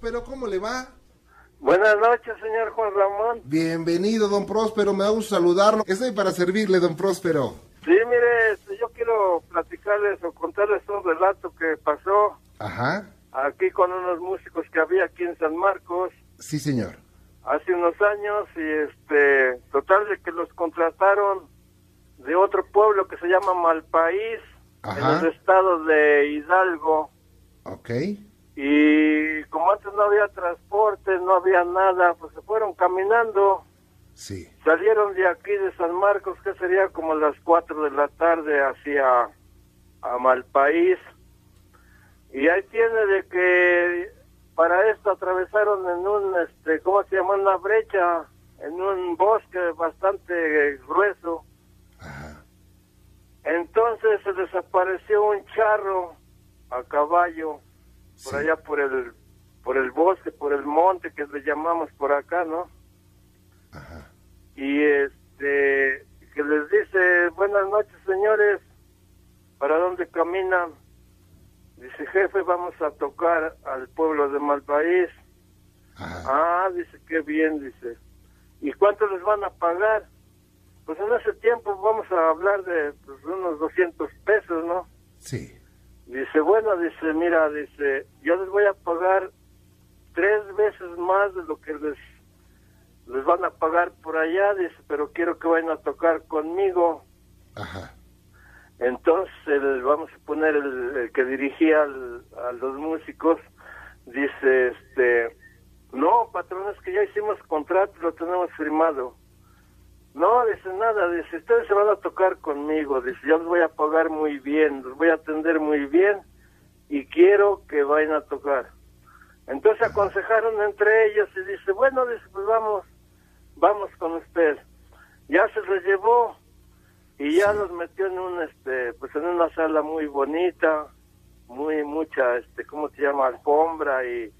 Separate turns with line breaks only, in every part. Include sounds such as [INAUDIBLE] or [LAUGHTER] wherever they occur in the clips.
Próspero, ¿cómo le va?
Buenas noches, señor Juan Ramón.
Bienvenido, don Próspero, me da gusto saludarlo. Estoy para servirle, don Próspero.
Sí, mire, este, yo quiero platicarles o contarles un relato que pasó
Ajá,
aquí con unos músicos que había aquí en San Marcos
sí, señor.
hace unos años y este, total de que los contrataron de otro pueblo que se llama Malpaís,
Ajá.
en el estado de Hidalgo.
Ok,
Y como antes no había transporte, no había nada, pues se fueron caminando.
sí,
Salieron de aquí de San Marcos, que sería como las 4 de la tarde, hacia a Malpaís. Y ahí tiene de que para esto atravesaron en un, este, ¿cómo se llama? Una brecha, en un bosque bastante grueso.
ajá,
Entonces se desapareció un charro a caballo por
Sí.
allá por el por el bosque, por el monte que le llamamos por acá, ¿no?
ajá,
y este que les dice buenas noches señores para dónde caminan dice jefe vamos a tocar al pueblo de Malpaís.
Ajá,
ah dice qué bien dice. Y cuánto les van a pagar pues en ese tiempo vamos a hablar de pues, unos 200 pesos no
sí,
dice bueno dice mira dice yo les voy a pagar tres veces más de lo que les les van a pagar por allá, dice, pero quiero que vayan a tocar conmigo.
ajá,
Entonces, el- vamos a poner el, el que dirigía al- a los músicos, dice, este, no, patrón, es que ya hicimos contrato, lo tenemos firmado. No, dice nada, dice, ustedes se van a tocar conmigo, dice, yo les voy a pagar muy bien, los voy a atender muy bien y quiero que vayan a tocar. Entonces aconsejaron entre ellos y dice, bueno, dice, pues vamos, vamos con usted. Ya se los llevó y ya los metió en un, este, pues en una sala muy bonita, muy, mucha, este, ¿cómo se llama? Alfombra y,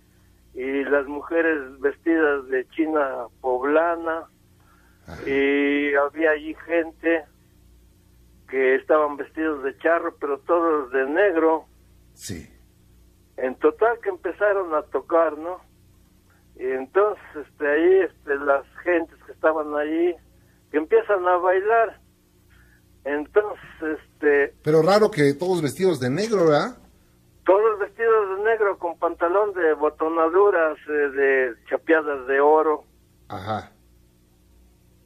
y las mujeres vestidas de china poblana y había allí gente que estaban vestidos de charro, pero todos de negro.
sí,
En total que empezaron a tocar, ¿no? Y entonces este, ahí este, las gentes que estaban ahí, que empiezan a bailar. Entonces, este,
pero raro que todos vestidos de negro, ¿verdad?
todos vestidos de negro con pantalón de botonaduras, eh, de chapeadas de oro.
Ajá,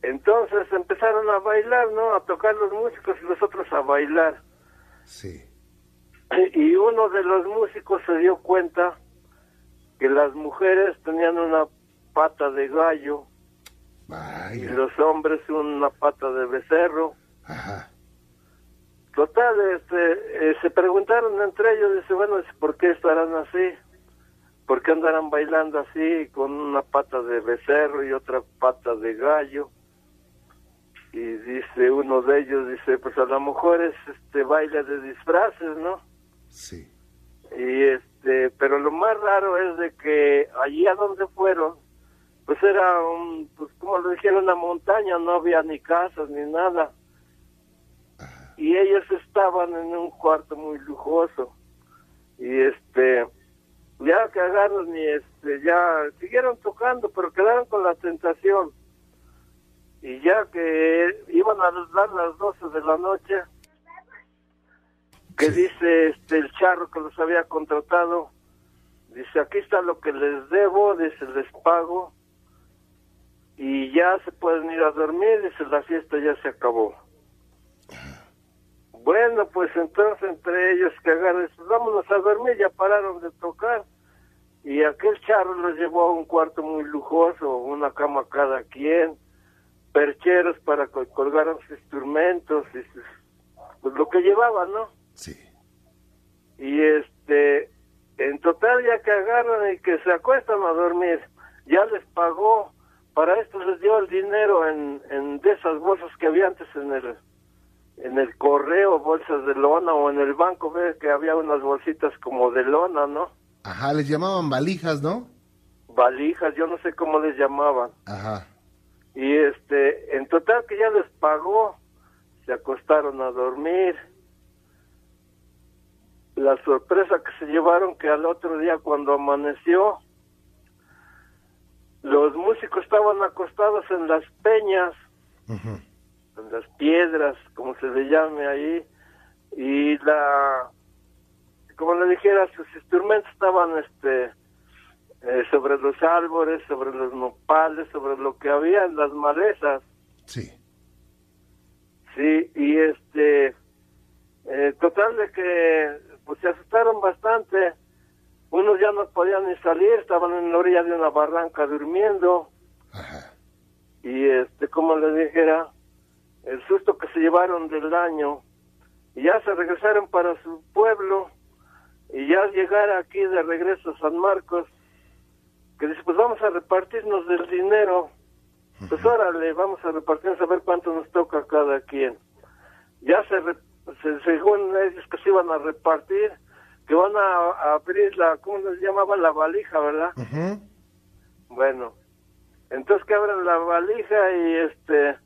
Entonces empezaron a bailar, ¿no? A tocar los músicos y los otros a bailar.
sí, [CLEARS THROAT]
Y uno de los músicos se dio cuenta que las mujeres tenían una pata de gallo y
vaya,
los hombres una pata de becerro.
ajá,
Total, este, eh, se preguntaron entre ellos, dice, bueno, ¿por qué estarán así? ¿Por qué andarán bailando así con una pata de becerro y otra pata de gallo? Y dice uno de ellos, dice, pues a lo mejor es este baile de disfraces, ¿no?
sí,
y este pero lo más raro es de que allí a donde fueron pues era un pues como lo dijeron una montaña no había ni casas ni nada. Y ellos estaban en un cuarto muy lujoso. Y este ya que agarran y este ya siguieron tocando pero quedaron con la tentación y ya que iban a dar las 12 de la noche que
Sí.
dice este el charro que los había contratado dice aquí está lo que les debo dice les pago y ya se pueden ir a dormir dice la fiesta ya se acabó bueno pues entonces entre ellos que agarran pues, vámonos a dormir ya pararon de tocar y aquel charro los llevó a un cuarto muy lujoso una cama cada quien percheros para que colgaran sus instrumentos y sus- pues lo que llevaban no
sí,
y este en total ya que agarran y que se acuestan a dormir ya les pagó para esto les dio el dinero en, en de esas bolsas que había antes en el en el correo bolsas de lona o en el banco ve que había unas bolsitas como de lona no
ajá, les llamaban valijas, ¿no?
valijas yo no sé cómo les llamaban.
Ajá,
y este en total que ya les pagó se acostaron a dormir. La sorpresa que se llevaron que al otro día cuando amaneció los músicos estaban acostados en las peñas, en las piedras, como se le llame ahí, y la, como le dijera, sus instrumentos estaban este eh, sobre los árboles, sobre los nopales, sobre lo que había en las malezas.
Sí.
Sí, y este, eh, total de que pues se asustaron bastante. Unos ya no podían ni salir, estaban en la orilla de una barranca durmiendo.
Ajá.
Y este, como le dijera, el susto que se llevaron del año. Y ya se regresaron para su pueblo. Y ya al llegar aquí de regreso a San Marcos, que dice, pues vamos a repartirnos del dinero. Pues órale, vamos a repartirnos a ver cuánto nos toca a cada quien. Ya se, re- se- según ellos que se iban a repartir, que van a, a abrir la, ¿cómo les llamaban? La valija, ¿verdad? Bueno, entonces que abren la valija y este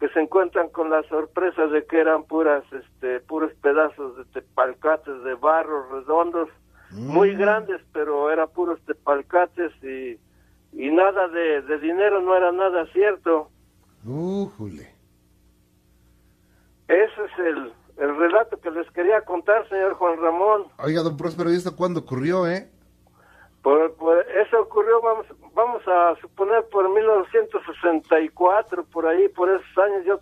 que se encuentran con la sorpresa de que eran puras este puros pedazos de tepalcates de barro redondos muy grandes pero era puros tepalcates y y nada de, de dinero no era nada cierto
Újule.
ese es el el relato que les quería contar señor Juan Ramón
Oiga, don Próspero, ¿y esto cuándo ocurrió, eh?
Por, por- eso ocurrió, vamos, vamos a suponer, por 1964, por ahí, por esos años. Yo,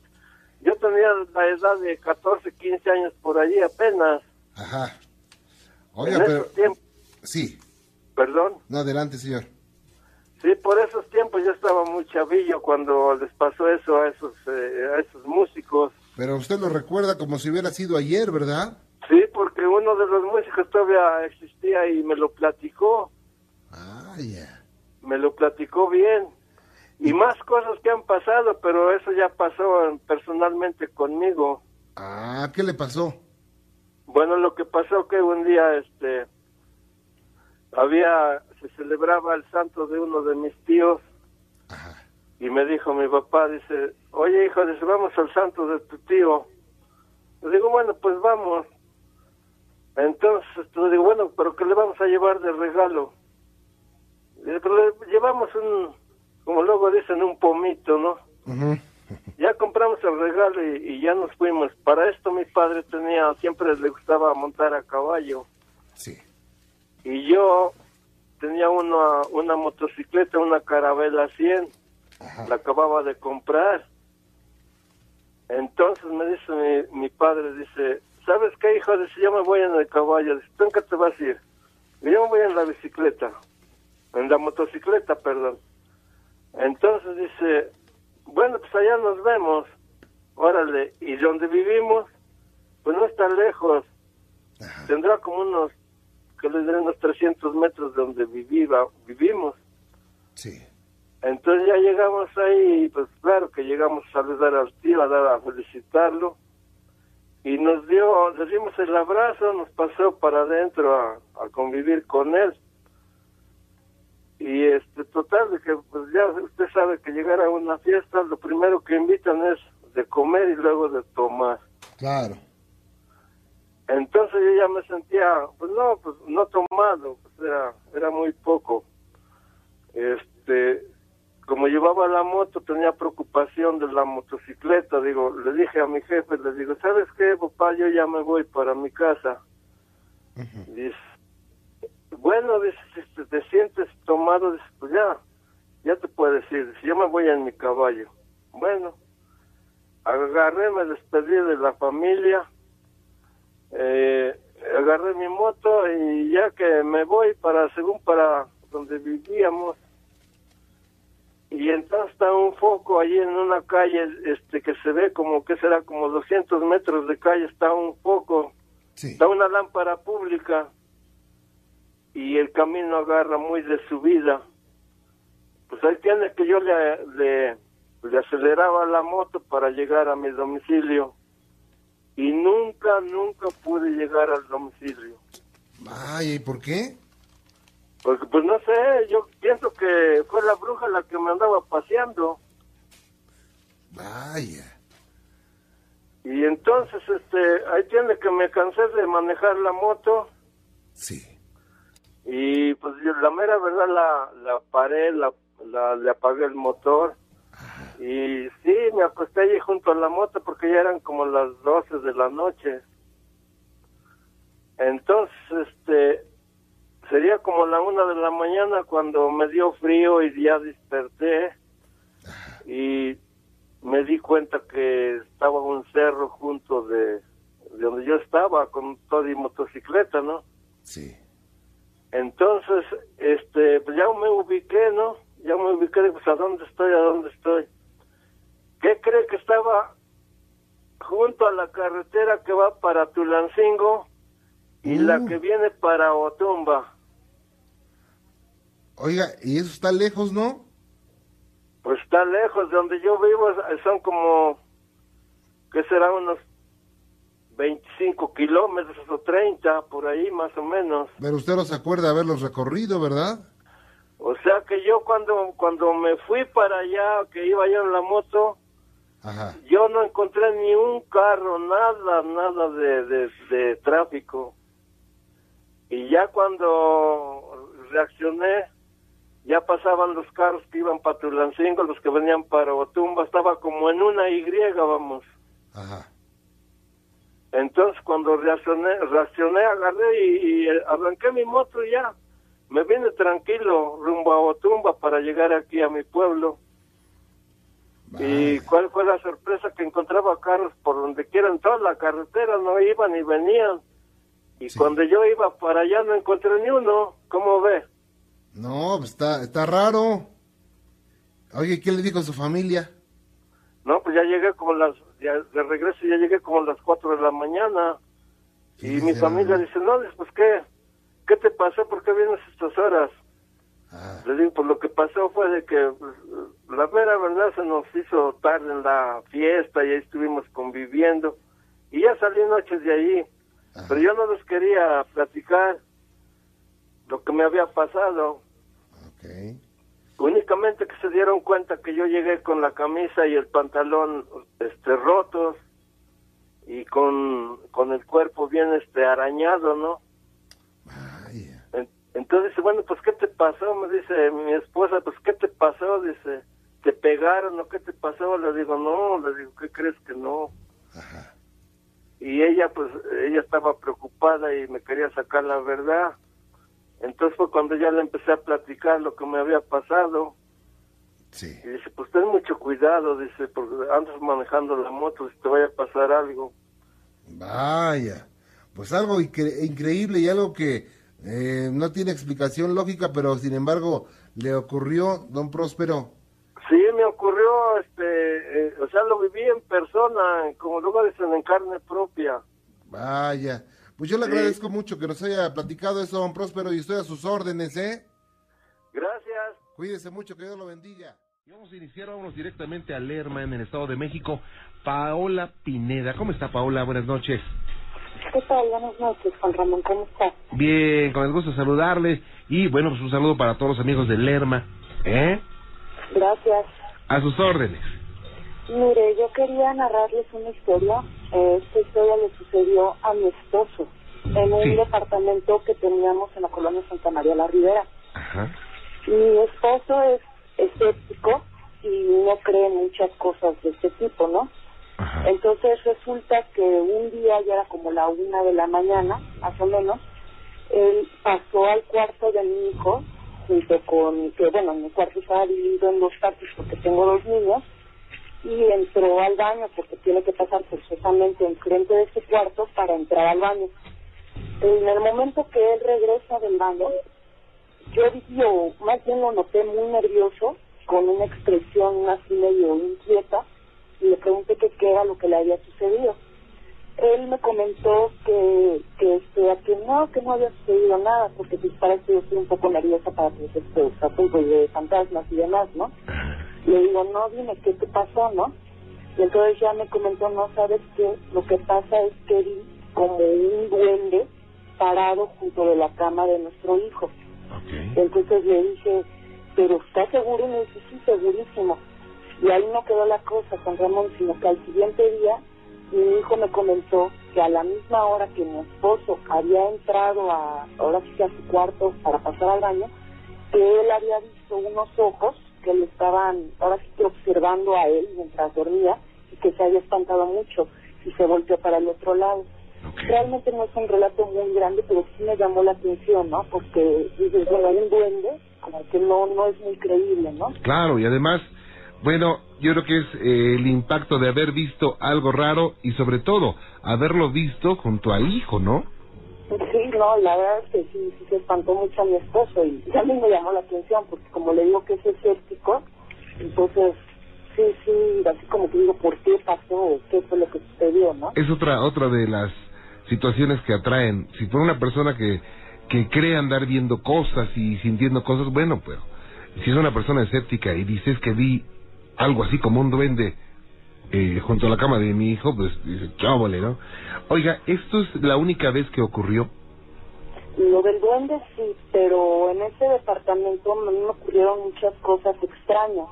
yo tenía la edad de 14, 15 años por allí apenas.
Ajá. Oiga,
en
pero...
esos tiempos,
Sí.
perdón.
No, adelante, señor.
Sí, por esos tiempos yo estaba muy chavillo cuando les pasó eso a esos, eh, a esos músicos.
Pero usted lo recuerda como si hubiera sido ayer, ¿verdad?
Sí, porque uno de los músicos todavía existía y me lo platicó.
Ah, ya.
me lo platicó bien. Y más cosas que han pasado, pero eso ya pasó personalmente conmigo.
Ah, ¿qué le pasó?
Bueno, lo que pasó que un día este había se celebraba el santo de uno de mis tíos
Ajá.
y me dijo mi papá dice, "Oye, hijo, dice, vamos al santo de tu tío." Le digo, "Bueno, pues vamos." Entonces, le digo, "Bueno, pero ¿qué le vamos a llevar de regalo?" Le digo, "Pero le llevamos un como luego dicen un pomito, ¿no? Ya compramos el regalo y, y ya nos fuimos. Para esto mi padre tenía, siempre le gustaba montar a caballo.
Sí.
Y yo tenía una, una motocicleta, una Carabela 100.
Ajá.
La acababa de comprar. Entonces me dice mi, mi padre, dice, ¿sabes qué, hijo? Dice, yo me voy en el caballo. Dice, ¿tú en qué te vas a ir? Yo me voy en la bicicleta. En la motocicleta, perdón. Entonces dice, bueno, pues allá nos vemos. Órale, y donde vivimos, pues no está lejos.
Ajá.
Tendrá como unos, que les diré, unos 300 metros de donde viviva, vivimos.
Sí.
Entonces ya llegamos ahí, y pues claro que llegamos a saludar al tío, a, dar, a felicitarlo. Y nos dio, le dimos el abrazo, nos pasó para adentro a, a convivir con él. Y este, total, de que pues ya usted sabe que llegar a una fiesta, lo primero que invitan es de comer y luego de tomar.
Claro.
Entonces yo ya me sentía, pues no, pues no tomado, pues era, era muy poco. Este, como llevaba la moto, tenía preocupación de la motocicleta, digo, le dije a mi jefe, le digo, ¿sabes qué, papá? Yo ya me voy para mi casa. Dice, bueno, dice, si te, te sientes tomado, dice, pues ya, ya te puedes ir, dice, yo me voy en mi caballo. Bueno, agarré, me despedí de la familia, eh, agarré mi moto y ya que me voy para, según para donde vivíamos, y entonces está un foco allí en una calle, este, que se ve como que será como 200 metros de calle, está un foco,
Sí.
está una lámpara pública y el camino agarra muy de subida. Pues ahí tiene que yo le, le, le aceleraba la moto para llegar a mi domicilio y nunca, nunca pude llegar al domicilio.
Ay, ¿y por qué?
Porque pues no sé, yo pienso que fue la bruja la que me andaba paseando.
Vaya.
Y entonces, este, ahí tiene que me cansé de manejar la moto
Sí.
Y pues yo la mera verdad la, la paré, la la, le apagué el motor y sí, me acosté allí junto a la moto porque ya eran como las 12 de la noche. Entonces, este, sería como la una de la mañana cuando me dio frío y ya desperté y me di cuenta que estaba un cerro junto de, de donde yo estaba con toda mi motocicleta, ¿no?
Sí.
Entonces, este, pues ya me ubiqué, ¿no? Ya me ubiqué, pues a dónde estoy, a dónde estoy. ¿Qué cree que estaba junto a la carretera que va para Tulancingo y la
Mm.
que viene para Otumba?
Oiga, y eso está lejos, ¿no?
Pues está lejos de donde yo vivo, son como, ¿qué será? Unos 25 kilómetros o 30, por ahí más o menos.
Pero usted no se acuerda haberlos recorrido, ¿verdad?
O sea que yo cuando, cuando me fui para allá, que iba yo en la moto,
Ajá.
yo no encontré ni un carro, nada, nada de, de, de tráfico. Y ya cuando reaccioné, ya pasaban los carros que iban para Tulancingo, los que venían para Otumba, estaba como en una Y, vamos.
Ajá.
Entonces cuando reaccioné, reaccioné agarré y, y, eh, arranqué mi moto y ya. Me vine tranquilo rumbo a Otumba para llegar aquí a mi pueblo. ¿Y cuál fue la sorpresa? Que encontraba carros por donde quiera en toda la carretera, no iban ni venían. Y
Sí.
cuando yo iba para allá no encontré ni uno. ¿Cómo ve?
No, pues está, está raro. Oye, ¿qué le dijo a su familia?
No, pues ya llegué como las, ya de regreso ya llegué como a las 4 de la mañana. Y mi familia dice, no, pues ¿qué? ¿Qué te pasó? ¿Por qué vienes a estas horas?
Ah,
Le digo, pues lo que pasó fue de que pues, la mera verdad se nos hizo tarde en la fiesta y ahí estuvimos conviviendo. Y ya salí noches de ahí. Pero yo no les quería platicar lo que me había pasado. Únicamente que se dieron cuenta que yo llegué con la camisa y el pantalón este rotos y con, con el cuerpo bien este arañado, ¿no?
Vaya.
Entonces dice, bueno, pues ¿qué te pasó? Me dice mi esposa, pues ¿qué te pasó? Dice, ¿te pegaron o qué te pasó? Le digo, no, le digo, ¿qué crees que no?
Ajá.
Y ella, pues, ella estaba preocupada y me quería sacar la verdad. Entonces fue cuando ya le empecé a platicar lo que me había pasado.
Sí.
Y dice, pues ten mucho cuidado, dice, porque andas manejando la moto, si te vaya a pasar algo.
Vaya. Pues algo incre- increíble y algo que eh, no tiene explicación lógica, pero sin embargo le ocurrió, don Próspero.
Sí, me ocurrió, este, eh, o sea, lo viví en persona, como luego dicen, en carne propia.
Vaya. Pues yo le
Sí.
agradezco mucho que nos haya platicado eso, don Próspero, y estoy a sus órdenes, ¿eh?
Gracias.
Cuídese mucho, que Dios lo bendiga.
Y Vamos a iniciar, vámonos directamente a Lerma, en el Estado de México. Paola Pineda. ¿Cómo está, Paola? Buenas noches.
¿Qué tal? Buenas noches, Juan Ramón, ¿cómo estás?
Bien, con el gusto de saludarles. Y bueno, pues un saludo para todos los amigos de Lerma. ¿Eh?
Gracias.
A sus órdenes.
Mire, yo quería narrarles una historia. Eh, esta historia le sucedió a mi esposo en un
Sí.
departamento que teníamos en la colonia Santa María la Ribera.
Ajá.
Mi esposo es escéptico y no cree en muchas cosas de este tipo, ¿no?
Ajá.
Entonces resulta que un día, ya era como la una de la mañana, más o menos, él pasó al cuarto de mi hijo, junto con, que bueno, mi cuarto estaba dividido en dos partes porque tengo dos niños, y entró al baño porque tiene que pasar forzosamente enfrente de ese cuarto para entrar al baño. En el momento que él regresa del baño, yo vi, o más bien lo noté muy nervioso, con una expresión así medio inquieta, y le pregunté que qué era lo que le había sucedido. Él me comentó que, que, este, que no, que no había sucedido nada, porque pues para eso yo estoy un poco nerviosa para pues, estos asuntos de fantasmas y demás, ¿no? Le digo, no, dime, ¿qué te pasó, no? Y entonces ya me comentó, no, ¿sabes qué? Lo que pasa es que vi como un duende parado junto de la cama de nuestro hijo. Entonces le dije, ¿pero está seguro? Y me dice, sí, segurísimo. Y ahí no quedó la cosa, Juan Ramón, sino que al siguiente día mi hijo me comentó que a la misma hora que mi esposo había entrado a, ahora sí que a su cuarto para pasar al baño, que él había visto unos ojos que le estaban ahora sí que observando a él mientras dormía y que se había espantado mucho y se volteó para el otro lado.
Ok.
Realmente no es un relato muy grande, pero sí me llamó la atención, ¿no? Porque dices, bueno, hay un duende, como que no, no es muy creíble, ¿no?
Claro, y además, bueno, yo creo que es eh, el impacto de haber visto algo raro y sobre todo haberlo visto junto al hijo, ¿no?
Sí, no, la verdad es que sí, sí se espantó mucho a mi esposo y a mí me llamó la atención porque como le digo que es escéptico, entonces sí, sí, así como que digo, ¿por qué pasó? ¿Qué fue lo que sucedió, no?
Es otra otra de las situaciones que atraen. Si fuera una persona que que cree andar viendo cosas y sintiendo cosas, bueno, pues si es una persona escéptica y dices que vi algo así como un duende eh, junto a la cama de mi hijo, pues dice, chávole, ¿no? Oiga, ¿esto es la única vez que ocurrió?
Lo del duende sí, pero en ese departamento a mí me ocurrieron muchas cosas extrañas.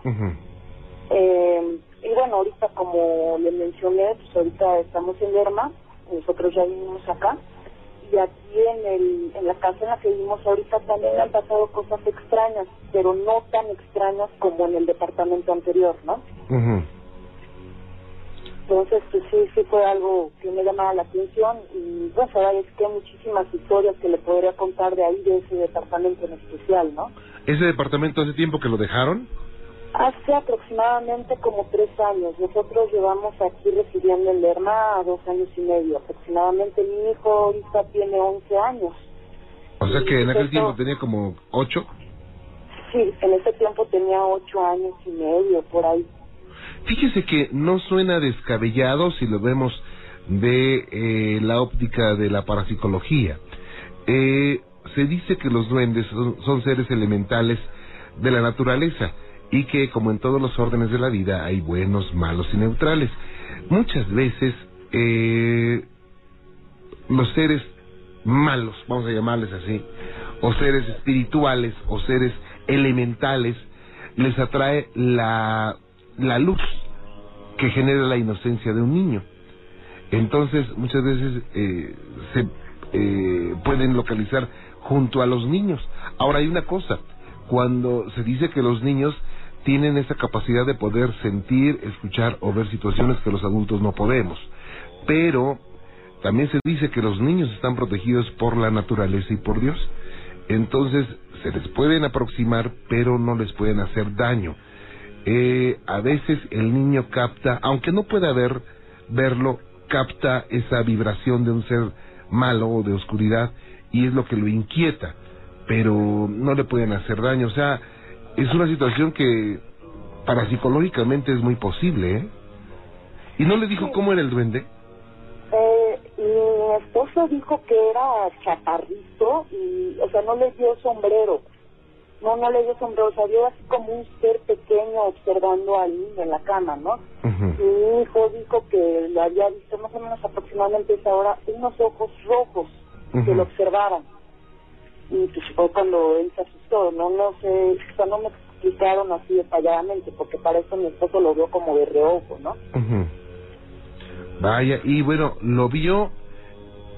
Eh, y bueno, ahorita como le mencioné, pues ahorita estamos en Lerma, nosotros ya vivimos acá, y aquí en, el, en la casa en la que vivimos ahorita también han pasado cosas extrañas, pero no tan extrañas como en el departamento anterior, ¿no?
Ujú.
Entonces, pues sí, sí fue algo que me llamaba la atención y pues ahora es que hay muchísimas historias que le podría contar de ahí, de ese departamento en especial, ¿no?
¿Ese departamento hace tiempo que lo dejaron?
Hace aproximadamente como tres años. Nosotros llevamos aquí residiendo en Lerma dos años y medio. Aproximadamente mi hijo ahorita tiene 11 años.
O sea que en aquel
Eso-
tiempo tenía como ocho.
Sí, en ese tiempo tenía ocho años y medio, por ahí.
Fíjese que no suena descabellado si lo vemos de eh, la óptica de la parapsicología. Eh, se dice que los duendes son, seres elementales de la naturaleza y que, como en todos los órdenes de la vida, hay buenos, malos y neutrales. Muchas veces eh, los seres malos, vamos a llamarles así, o seres espirituales, o seres elementales, les atrae la, la luz que genera la inocencia de un niño. Entonces, muchas veces eh, se eh, pueden localizar junto a los niños. Ahora hay una cosa, cuando se dice que los niños tienen esa capacidad de poder sentir, escuchar o ver situaciones que los adultos no podemos. Pero también se dice que los niños están protegidos por la naturaleza y por Dios. Entonces se les pueden aproximar, pero no les pueden hacer daño. Eh, a veces el niño capta, aunque no pueda ver, verlo, capta esa vibración de un ser malo o de oscuridad y es lo que lo inquieta, pero no le pueden hacer daño. O sea, es una situación que parapsicológicamente es muy posible, ¿eh? ¿Y no le dijo cómo era el duende?
Eh, mi esposo dijo que era chaparrito y, o sea, no le dio sombrero. No, no le dio sombrero, o sea, vio así como un ser pequeño observando al niño en la cama, ¿no? Mi hijo dijo que le había visto más o menos aproximadamente esa hora unos ojos rojos que lo observaban. Y pues fue cuando él se asustó, no, no sé, o sea, no me explicaron así detalladamente, porque para eso mi esposo lo vio como de reojo, ¿no?
Vaya, y bueno, ¿lo vio?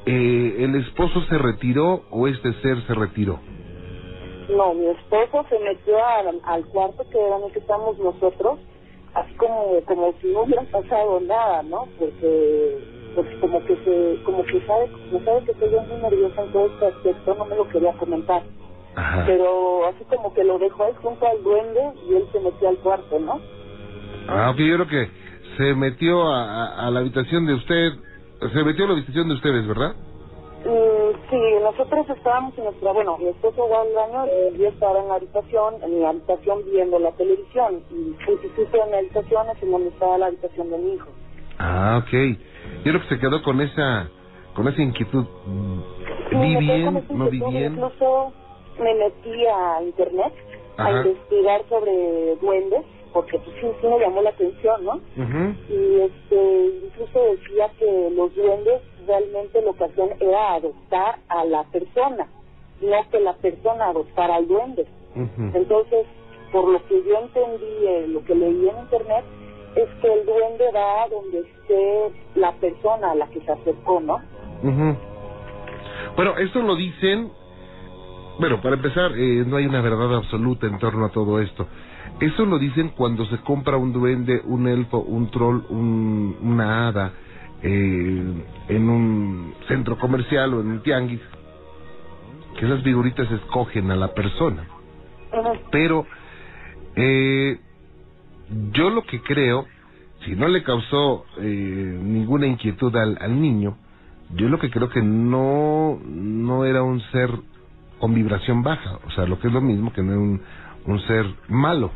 Eh, ¿El esposo se retiró o este ser se retiró?
No, mi esposo se metió al, al cuarto que era que estamos nosotros, así como como si no hubiera pasado nada, ¿no? Porque porque como que se como que sabe como sabe que estoy muy nerviosa en todo este aspecto, no me lo quería comentar.
Ajá.
Pero así como que lo dejó ahí junto al duende y él se metió al cuarto, ¿no?
Ah, ok, yo creo que se metió a, a- a la habitación de usted, se metió a la habitación de ustedes, ¿verdad?
Mm, sí, nosotros estábamos en nuestra, bueno, mi esposo va al baño y yo estaba en la habitación, en mi habitación viendo la televisión y justo en la habitación es en donde estaba la habitación de mi hijo.
Ah, ok. Yo creo que se quedó con esa, con esa inquietud.
Sí,
Vi bien, no vi bien.
Incluso me metí a internet
Ajá.
a investigar sobre duendes, porque pues sí, sí me llamó la atención, ¿no? Y este, incluso decía que los duendes realmente lo que hacían era adoptar a la persona, no que la persona adoptara al duende. Entonces, por lo que yo entendí, eh, lo que leí en internet, es que el duende va a donde esté la persona a la que se acercó, ¿no?
Ujú. Bueno, esto lo dicen. Bueno, para empezar, eh, no hay una verdad absoluta en torno a todo esto. Eso lo dicen cuando se compra un duende, un elfo, un troll, un, una hada eh, en un centro comercial o en un tianguis. Que esas figuritas escogen a la persona. Pero eh, yo lo que creo, si no le causó eh, ninguna inquietud al, al niño, yo lo que creo que no, no era un ser con vibración baja, o sea, lo que es lo mismo que no era un, un ser malo.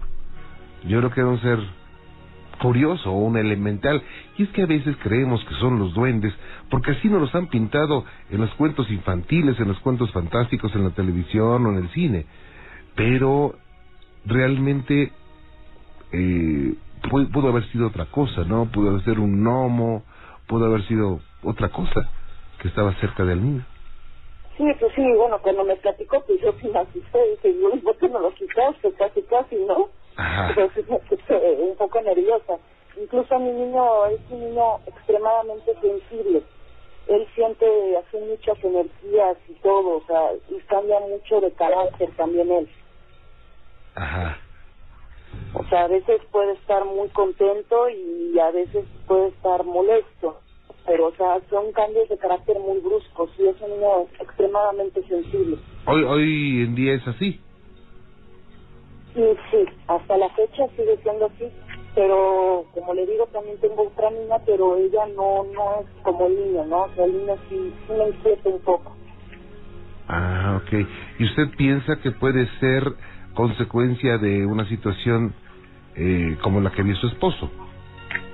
Yo creo que era un ser curioso o un elemental. Y es que a veces creemos que son los duendes, porque así nos los han pintado en los cuentos infantiles, en los cuentos fantásticos, en la televisión o en el cine. Pero realmente eh, pudo, haber sido otra cosa, ¿no? Pudo haber sido un gnomo, pudo haber sido otra cosa que estaba cerca del niño.
Sí, pues sí, bueno, cuando me platicó, pues yo sí me asusté, dije, ¿por qué no lo quitaste? Casi, casi, ¿no? Entonces me puse un poco nerviosa. Incluso mi niño es un niño extremadamente sensible. Él siente así muchas energías y todo, o sea, y cambia mucho de carácter también él.
Ajá.
O sea, a veces puede estar muy contento y a veces puede estar molesto. Pero, o sea, son cambios de carácter muy bruscos y es un niño extremadamente sensible.
Hoy, hoy en día es así.
Sí, sí, hasta la fecha sigue siendo así, pero como le digo, también tengo otra niña, pero ella no no es como el niño, ¿no? O sea, el niño sí, sí me inquieta un poco.
Ah, ok. ¿Y usted piensa que puede ser consecuencia de una situación eh, como la que vio su esposo?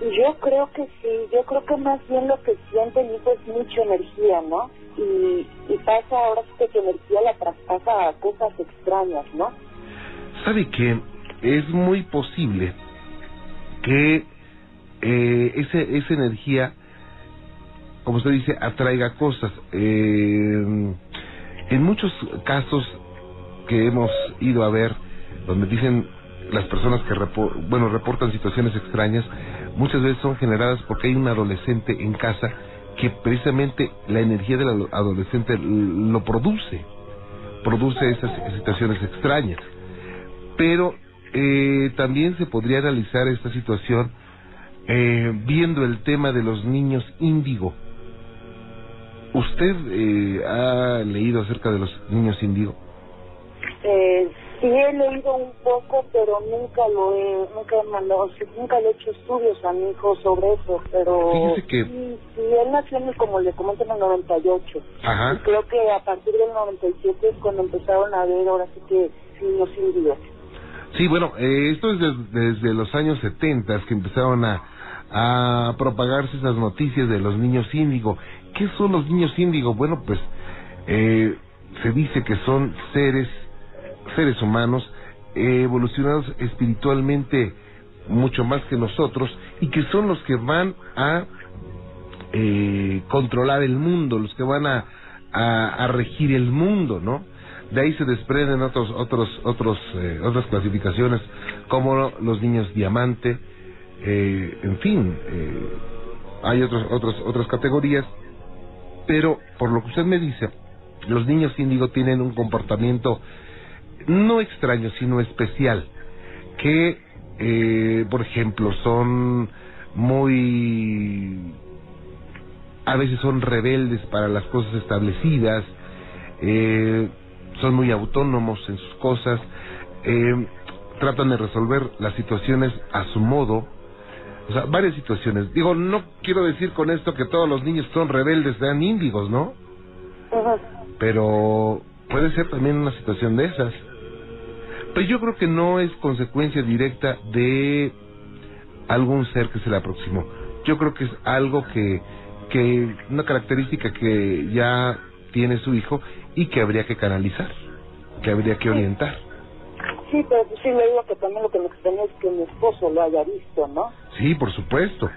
Yo creo que sí, yo creo que más bien lo que siente el hijo es mucha energía, ¿no? Y, y pasa ahora que su energía la traspasa a cosas extrañas, ¿no?
¿Sabe que Es muy posible que eh, ese, esa energía, como usted dice, atraiga cosas. Eh, en muchos casos que hemos ido a ver, donde dicen las personas que bueno reportan situaciones extrañas, muchas veces son generadas porque hay un adolescente en casa que precisamente la energía del adolescente lo produce, produce esas situaciones extrañas pero eh, también se podría analizar esta situación eh, viendo el tema de los niños índigo. ¿Usted eh, ha leído acerca de los niños índigo?
Eh, sí he leído un poco, pero nunca lo he, nunca he mandado, nunca le he hecho estudios a mi hijo sobre eso, pero
Fíjese que...
sí, sí, él nació en, como le comento en el 98.
Ajá.
Y creo que a partir del 97 es cuando empezaron a ver ahora sí que niños índigos.
Sí, bueno, eh, esto es desde los años 70 que empezaron a, a propagarse esas noticias de los niños índigo. ¿Qué son los niños índigo? Bueno, pues eh, se dice que son seres, seres humanos evolucionados espiritualmente mucho más que nosotros y que son los que van a eh, controlar el mundo, los que van a, a regir el mundo, ¿no? De ahí se desprenden otros, otros, otros, eh, otras clasificaciones como los niños diamante, eh, en fin, eh, hay otros, otros, otras categorías, pero por lo que usted me dice, los niños índigo tienen un comportamiento no extraño, sino especial, que, por ejemplo, son muy a veces son rebeldes para las cosas establecidas, eh, son muy autónomos en sus cosas, eh, tratan de resolver las situaciones a su modo, o sea, varias situaciones. Digo, no quiero decir con esto que todos los niños son rebeldes, sean índigos, ¿no? Pero puede ser también una situación de esas. Pero yo creo que no es consecuencia directa de algún ser que se le aproximó. Yo creo que es algo que, que una característica que ya tiene su hijo y que habría que canalizar, que habría que orientar.
Sí, pero pues sí le digo que también lo que me extraña es que mi esposo lo haya visto, ¿no?
Sí, por supuesto,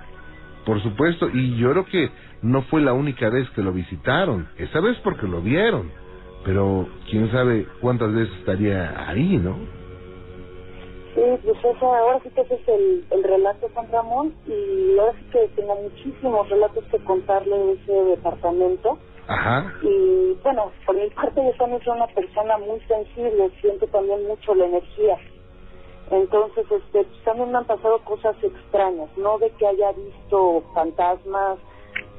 por supuesto, y yo creo que no fue la única vez que lo visitaron, esa vez porque lo vieron, pero quién sabe cuántas veces estaría ahí, ¿no?
Sí, pues esa, ahora sí que ese es el, el relato de San Ramón y ahora sí que tengo muchísimos relatos que contarle de ese departamento.
Ajá.
Y bueno, por mi parte yo también soy una persona muy sensible, siento también mucho la energía. Entonces, este, pues, también me han pasado cosas extrañas, no de que haya visto fantasmas,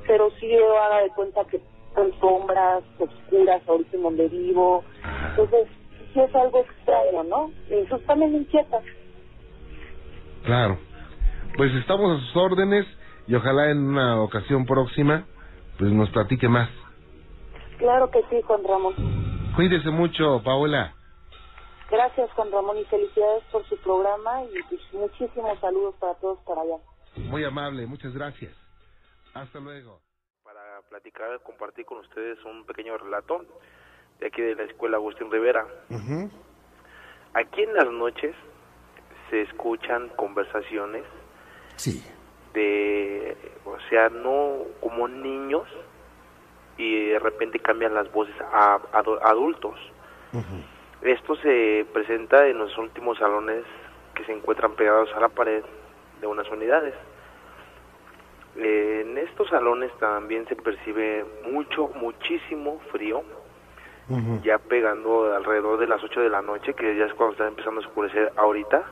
pero sí yo haga de cuenta que son sombras oscuras ahorita en donde vivo. Entonces, sí es algo extraño, ¿no? Eso también me inquieta.
Claro. Pues estamos a sus órdenes y ojalá en una ocasión próxima pues nos platique más.
Claro que sí, Juan Ramón.
Cuídese mucho, Paola.
Gracias, Juan Ramón, y felicidades por su programa y pues, muchísimos saludos para todos para allá.
Muy amable, muchas gracias. Hasta luego.
Para platicar, compartir con ustedes un pequeño relato de aquí de la Escuela Agustín Rivera.
Ujú.
Aquí en las noches se escuchan conversaciones
Sí.
de, o sea, no como niños y de repente cambian las voces a, adu- adultos. Esto se presenta en los últimos salones que se encuentran pegados a la pared de unas unidades. Eh, en estos salones también se percibe mucho, muchísimo frío, ya pegando alrededor de las 8 de la noche, que ya es cuando está empezando a oscurecer ahorita.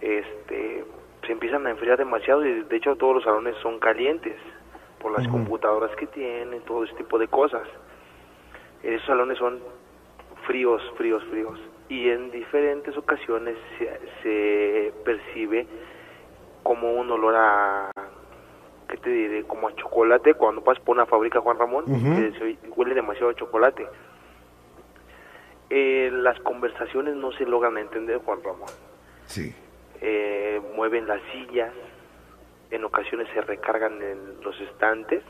Este, se empiezan a enfriar demasiado y de hecho todos los salones son calientes por las
Ujú.
computadoras que tienen, todo ese tipo de cosas. Esos salones son fríos, fríos, fríos. Y en diferentes ocasiones se, se percibe como un olor a, ¿qué te diré? Como a chocolate cuando pasas por una fábrica, Juan Ramón,
Ujú.
que se huele demasiado a chocolate. Eh, las conversaciones no se logran entender, Juan Ramón.
Sí.
Eh, mueven las sillas, en ocasiones se recargan en los estantes,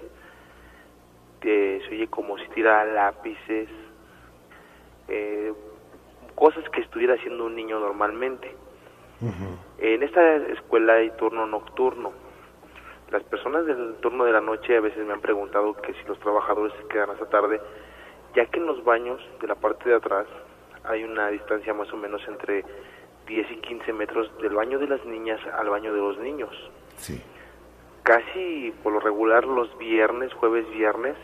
que se oye como si tirara lápices, eh, cosas que estuviera haciendo un niño normalmente. En esta escuela hay turno nocturno. Las personas del turno de la noche a veces me han preguntado que si los trabajadores se quedan hasta tarde, ya que en los baños de la parte de atrás hay una distancia más o menos entre 10 y 15 metros del baño de las niñas al baño de los niños.
Sí.
Casi por lo regular los viernes, jueves, viernes,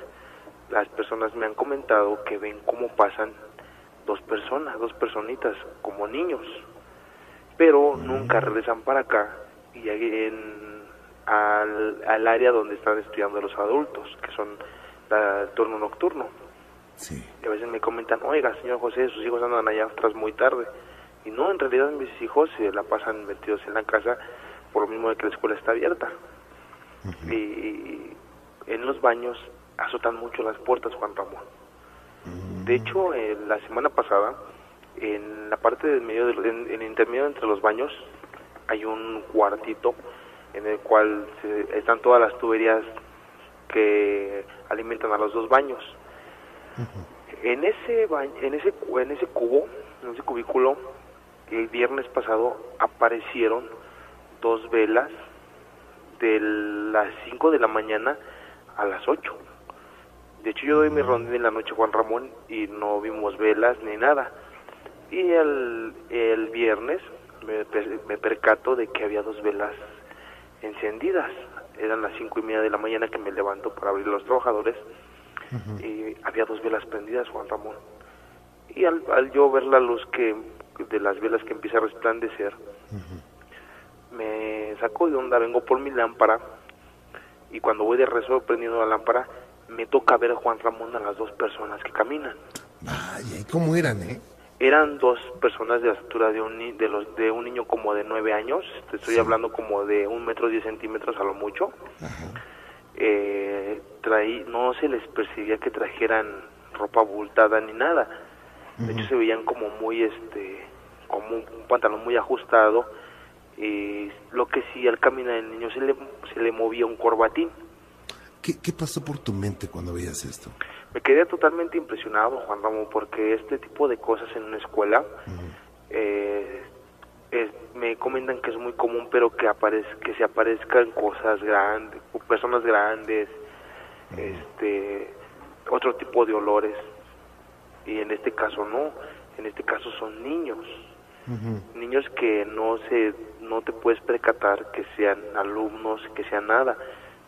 las personas me han comentado que ven cómo pasan dos personas, dos personitas, como niños, pero nunca regresan para acá y en, al, al área donde están estudiando los adultos, que son la- el turno nocturno.
Sí.
Y a veces me comentan, oiga, señor José, sus hijos andan allá atrás muy tarde. Y no, en realidad mis hijos se la pasan metidos en la casa por lo mismo de que la escuela está abierta. Y en los baños azotan mucho las puertas, Juan Ramón. De hecho, eh, la semana pasada, en la parte del medio, del, en, en el intermedio entre los baños, hay un cuartito en el cual se- están todas las tuberías que alimentan a los dos baños. En ese ba- en ese en ese cubo, en ese cubículo, el viernes pasado aparecieron dos velas de las 5 de la mañana a las 8. De hecho, yo doy mi rondín en la noche, Juan Ramón, y no vimos velas ni nada. Y el, el viernes me, me percato de que había dos velas encendidas. Eran las cinco y media de la mañana que me levanto para abrir los trabajadores y había dos velas prendidas, Juan Ramón. Y al, al yo ver la luz que de las velas que empieza a resplandecer, me saco de onda, vengo por mi lámpara y cuando voy de rezo prendiendo la lámpara, me toca ver a Juan Ramón a las dos personas que caminan.
Vaya, ¿y cómo eran, eh?
Eran dos personas de la altura de un, ni- de los, de un niño como de nueve años, te estoy
Sí.
hablando como de un metro diez centímetros a lo mucho. Eh, traí, no se les percibía que trajeran ropa abultada ni nada. De hecho se veían como muy, este, como un pantalón muy ajustado. Y lo que sí, al caminar el niño se le, se le movía un corbatín.
¿Qué, ¿Qué pasó por tu mente cuando veías esto?
Me quedé totalmente impresionado, Juan Ramón, porque este tipo de cosas en una escuela eh, es- me comentan que es muy común, pero que aparez, que se aparezcan cosas grandes, personas grandes, este, otro tipo de olores. Y en este caso no, en este caso son niños, niños que no se, no te puedes percatar que sean alumnos, que sean nada.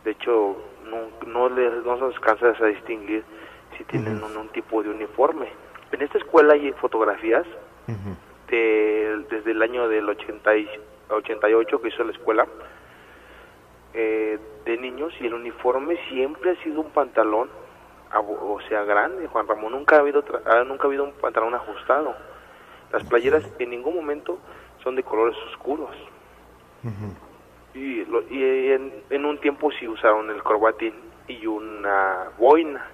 De hecho, no, no les no se alcanzas a distinguir si tienen un, un tipo de uniforme. En esta escuela hay fotografías desde el año del 80 y, 88 que hizo la escuela eh, de niños y el uniforme siempre ha sido un pantalón, o sea, grande. Juan Ramón nunca ha habido nunca ha habido un pantalón ajustado. Las playeras en ningún momento son de colores oscuros. Y, y en, un tiempo sí usaron el corbatín y una boina.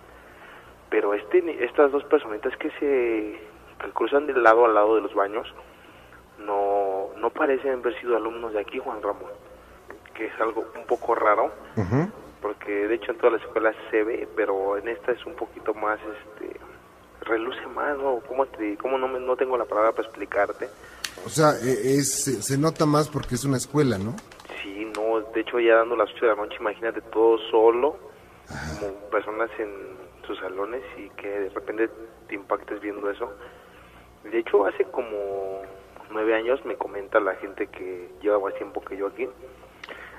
Pero este, estas dos personitas que se cruzan de lado a lado de los baños no, no parecen haber sido alumnos de aquí, Juan Ramón, que es algo un poco raro, porque de hecho en todas las escuelas se ve, pero en esta es un poquito más, este, reluce más, ¿no? ¿Cómo, te, cómo no, me, no tengo la palabra para explicarte?
O sea, e, es, se nota más porque es una escuela, ¿no?
Sí, no, de hecho ya dando las 8 de la noche, imagínate todo solo, como personas en sus salones y que de repente te impactes viendo eso. De hecho, hace como nueve años me comenta la gente que lleva más tiempo que yo aquí.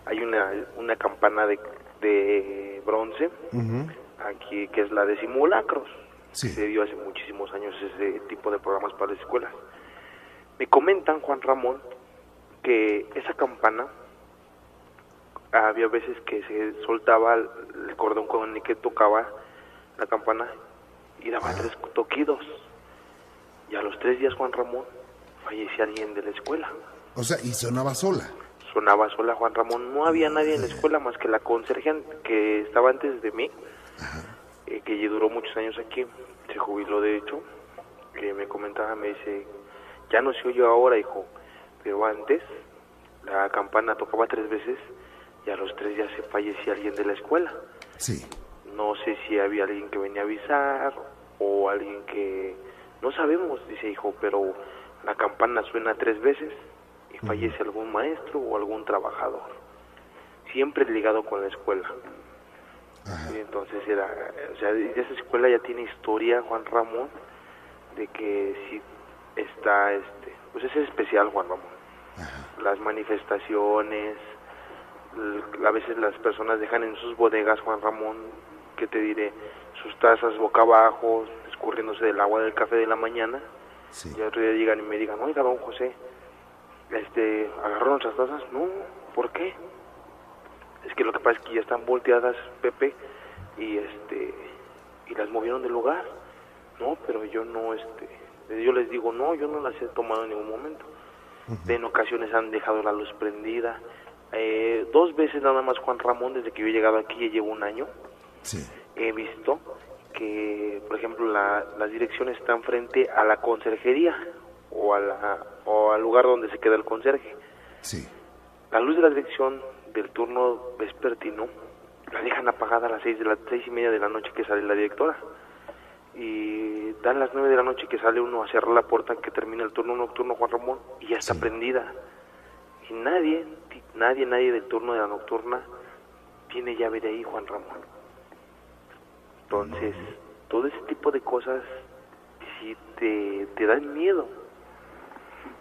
Hay una, una campana de, de bronce aquí que es la de simulacros. Se dio hace muchísimos años ese tipo de programas para las escuelas. Me comentan, Juan Ramón, que esa campana había veces que se soltaba el cordón con el que tocaba la campana y daba tres toquidos. Y a los tres días Juan Ramón fallecía alguien de la escuela.
O sea, y sonaba sola.
Sonaba sola Juan Ramón. No había nadie en la escuela más que la conserje que estaba antes de mí, eh, que duró muchos años aquí. Se jubiló de hecho. Que me comentaba, me dice, ya no se yo ahora, hijo, pero antes la campana tocaba tres veces y a los tres días se fallecía alguien de la escuela.
Sí.
No sé si había alguien que venía a avisar o alguien que no sabemos, dice hijo, pero la campana suena tres veces y fallece algún maestro o algún trabajador. Siempre ligado con la escuela. Y entonces era, o sea, esa escuela ya tiene historia, Juan Ramón, de que si está, este, pues es especial, Juan Ramón. Las manifestaciones, a veces las personas dejan en sus bodegas, Juan Ramón, que te diré, sus tazas boca abajo, escurriéndose del agua del café de la mañana. Y otro día llegan y me digan, oiga, don José, este, ¿agarró nuestras tazas? No, ¿por qué? Es que lo que pasa es que ya están volteadas, Pepe, y este, y las movieron del lugar. No, pero yo no, este, yo les digo, no, yo no las he tomado en ningún momento. En ocasiones han dejado la luz prendida. Eh, dos veces nada más Juan Ramón, desde que yo he llegado aquí, ya llevo un año. He visto que, por ejemplo, las direcciones están frente a la conserjería o, a la, o al lugar donde se queda el conserje.
Sí.
La luz de la dirección del turno vespertino la dejan apagada a las seis, de las seis y media de la noche que sale la directora. Y dan las nueve de la noche que sale uno a cerrar la puerta que termina el turno nocturno Juan Ramón y ya está prendida. Y nadie, nadie, nadie del turno de la nocturna tiene llave de ahí, Juan Ramón. Entonces, todo ese tipo de cosas sí te, te dan miedo.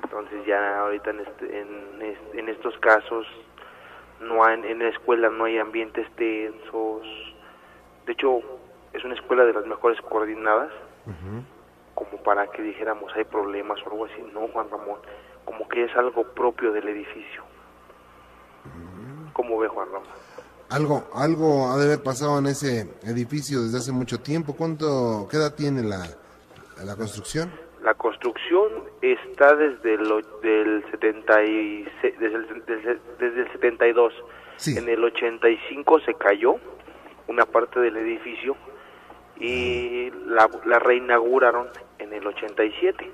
Entonces ya ahorita en, este, en, en estos casos no hay, en la escuela no hay ambientes tensos. De hecho, es una escuela de las mejores coordinadas, como para que dijéramos hay problemas o algo así. No, Juan Ramón, como que es algo propio del edificio. ¿Cómo ve Juan Ramón?
Algo, algo ha de haber pasado en ese edificio desde hace mucho tiempo. ¿Cuánto, qué edad tiene la, la construcción?
La construcción está desde el, del 76, desde, el, desde, el 72. En el 85 se cayó una parte del edificio y la, la reinauguraron en el 87.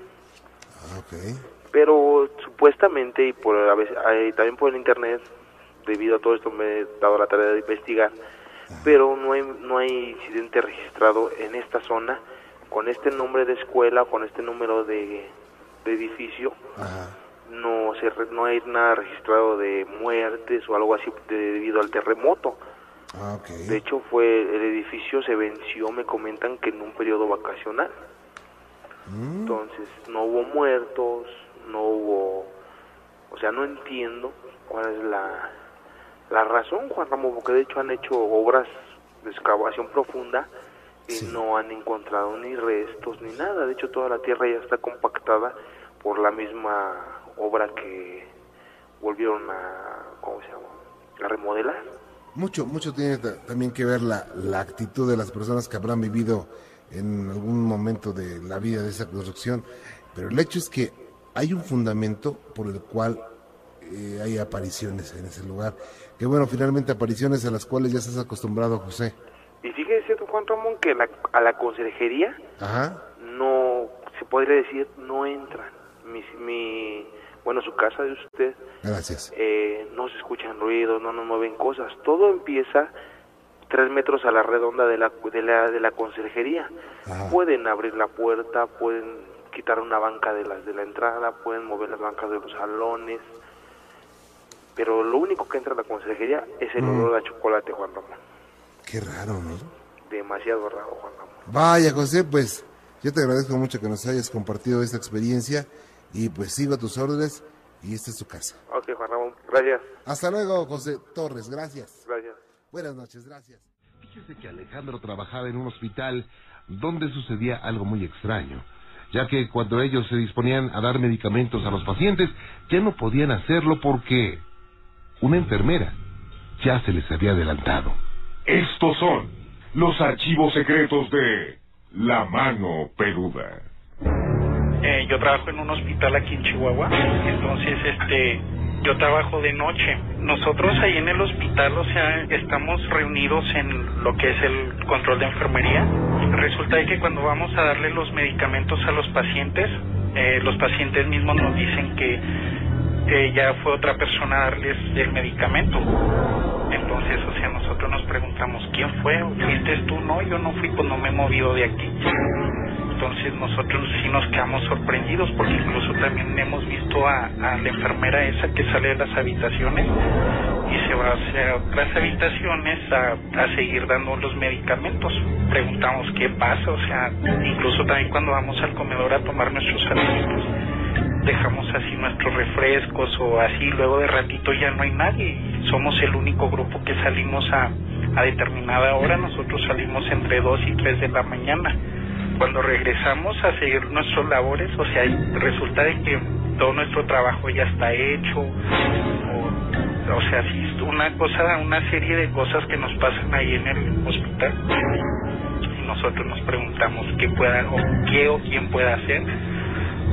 Ah, okay.
Pero supuestamente y por a veces, también por el internet debido a todo esto me he dado la tarea de investigar, pero no hay, no hay incidente registrado en esta zona con este nombre de escuela, con este número de, edificio. No, se, no hay nada registrado de muertes o algo así debido al terremoto.
Ah,
de hecho, fue el edificio se venció, me comentan que en un periodo vacacional. Mm. Entonces, no hubo muertos, no hubo... O sea, no entiendo cuál es la, la razón, Juan Ramón, porque de hecho han hecho obras de excavación profunda y no han encontrado ni restos ni nada. De hecho, toda la tierra ya está compactada por la misma obra que volvieron a, ¿cómo se llama? A remodelar.
Mucho, mucho tiene también que ver la, la actitud de las personas que habrán vivido en algún momento de la vida de esa construcción, pero el hecho es que hay un fundamento por el cual eh, hay apariciones en ese lugar. Que bueno, finalmente apariciones a las cuales ya estás acostumbrado, José.
Y fíjese, Juan Ramón, que a la conserjería no, se podría decir, no entran. Mi, mi, bueno, su casa de usted.
Gracias.
Eh, no se escuchan ruidos, no nos mueven cosas. Todo empieza tres metros a la redonda de la, de la, de la conserjería. Pueden abrir la puerta, pueden quitar una banca de las de la entrada, pueden mover las bancas de los salones, pero lo único que entra a la consejería es el olor a chocolate, Juan Ramón.
Qué raro, ¿no?
Demasiado raro, Juan Ramón.
Vaya, José, pues yo te agradezco mucho que nos hayas compartido esta experiencia y pues sigo a tus órdenes y esta es tu casa.
Ok, Juan Ramón, gracias.
Hasta luego, José Torres, gracias.
Gracias.
Buenas noches, gracias.
Fíjese que Alejandro trabajaba en un hospital donde sucedía algo muy extraño ya que cuando ellos se disponían a dar medicamentos a los pacientes, ya no podían hacerlo porque una enfermera ya se les había adelantado.
Estos son los archivos secretos de La Mano Peluda.
Eh, yo trabajo en un hospital aquí en Chihuahua, entonces este yo trabajo de noche. Nosotros ahí en el hospital, o sea, estamos reunidos en lo que es el control de enfermería. Resulta que cuando vamos a darle los medicamentos a los pacientes, eh, los pacientes mismos nos dicen que ya fue otra persona a darles el medicamento. Entonces, o sea, nosotros nos preguntamos, ¿quién fue? ¿Fuiste tú? No, yo no fui, pues no me he movido de aquí entonces nosotros sí nos quedamos sorprendidos porque incluso también hemos visto a, la enfermera esa que sale de las habitaciones y se va hacia otras habitaciones a, a seguir dando los medicamentos. Preguntamos qué pasa, o sea, incluso también cuando vamos al comedor a tomar nuestros alimentos, dejamos así nuestros refrescos o así, luego de ratito ya no hay nadie. Somos el único grupo que salimos a, a determinada hora, nosotros salimos entre 2 y 3 de la mañana. Cuando regresamos a seguir nuestros labores, o sea, resulta de que todo nuestro trabajo ya está hecho, o, o sea, sí, una cosa, una serie de cosas que nos pasan ahí en el hospital. Y nosotros nos preguntamos qué pueda, o qué o quién puede hacer,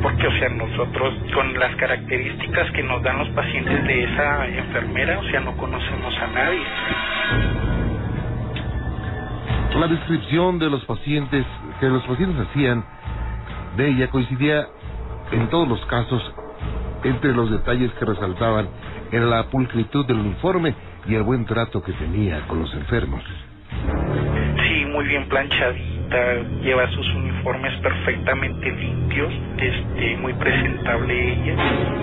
porque, o sea, nosotros con las características que nos dan los pacientes de esa enfermera, o sea, no conocemos a nadie.
La descripción de los pacientes que los pacientes hacían de ella coincidía en todos los casos entre los detalles que resaltaban en la pulcritud del uniforme y el buen trato que tenía con los enfermos.
Sí, muy bien lleva sus uniformes perfectamente limpios, este, muy presentable ella,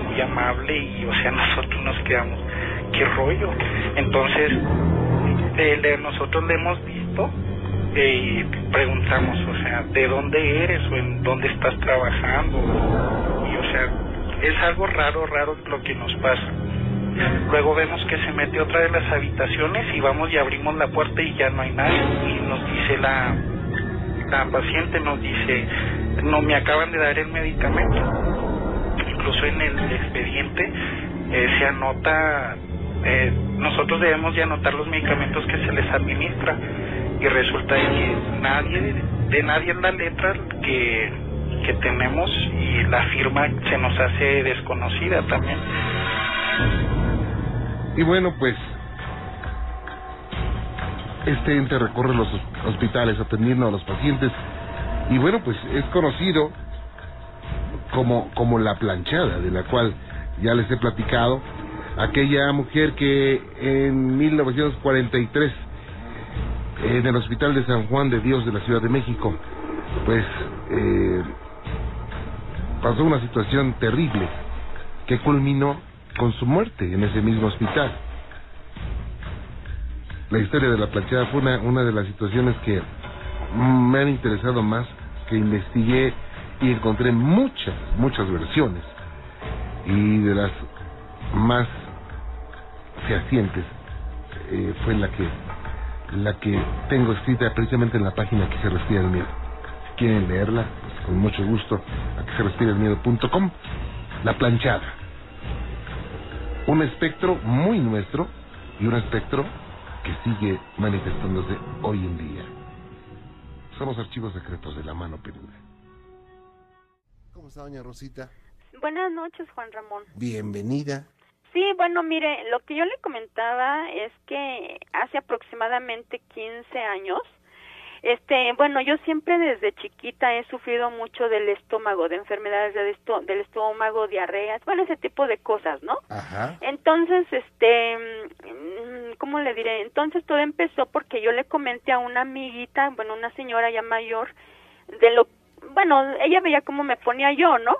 muy amable y o sea [LAUGHS] nosotros nos quedamos, qué rollo. Entonces, nosotros le hemos visto y preguntamos, o sea, ¿de dónde eres o en dónde estás trabajando? Y o sea, es algo raro, raro lo que nos pasa. Luego vemos que se mete otra de las habitaciones y vamos y abrimos la puerta y ya no hay nadie. Y nos dice la, la paciente, nos dice, no me acaban de dar el medicamento. Incluso en el expediente eh, se anota, eh, nosotros debemos de anotar los medicamentos que se les administra y resulta que nadie, de nadie en la letra que, que tenemos y la firma se nos hace desconocida también.
Y bueno, pues este ente recorre los hospitales atendiendo a los pacientes y bueno, pues es conocido como, como la planchada, de la cual ya les he platicado, aquella mujer que en 1943 en el Hospital de San Juan de Dios de la Ciudad de México, pues eh, pasó una situación terrible que culminó con su muerte en ese mismo hospital. La historia de la planchada fue una, una de las situaciones que me han interesado más, que investigué y encontré muchas, muchas versiones. Y de las más fehacientes eh, fue la que la que tengo escrita precisamente en la página que se respira el miedo. ¿Quieren leerla? Pues con mucho gusto a que se respire el miedo.com. La planchada. Un espectro muy nuestro y un espectro que sigue manifestándose hoy en día. Son los archivos secretos de la mano peluda.
¿Cómo está, doña Rosita?
Buenas noches, Juan Ramón.
Bienvenida.
Sí, bueno, mire, lo que yo le comentaba es que hace aproximadamente 15 años, este, bueno, yo siempre desde chiquita he sufrido mucho del estómago, de enfermedades del, esto- del estómago, diarreas, bueno, ese tipo de cosas, ¿no?
Ajá.
Entonces, este, mm, ¿cómo le diré? Entonces todo empezó porque yo le comenté a una amiguita, bueno, una señora ya mayor, de lo, bueno, ella veía cómo me ponía yo, ¿no?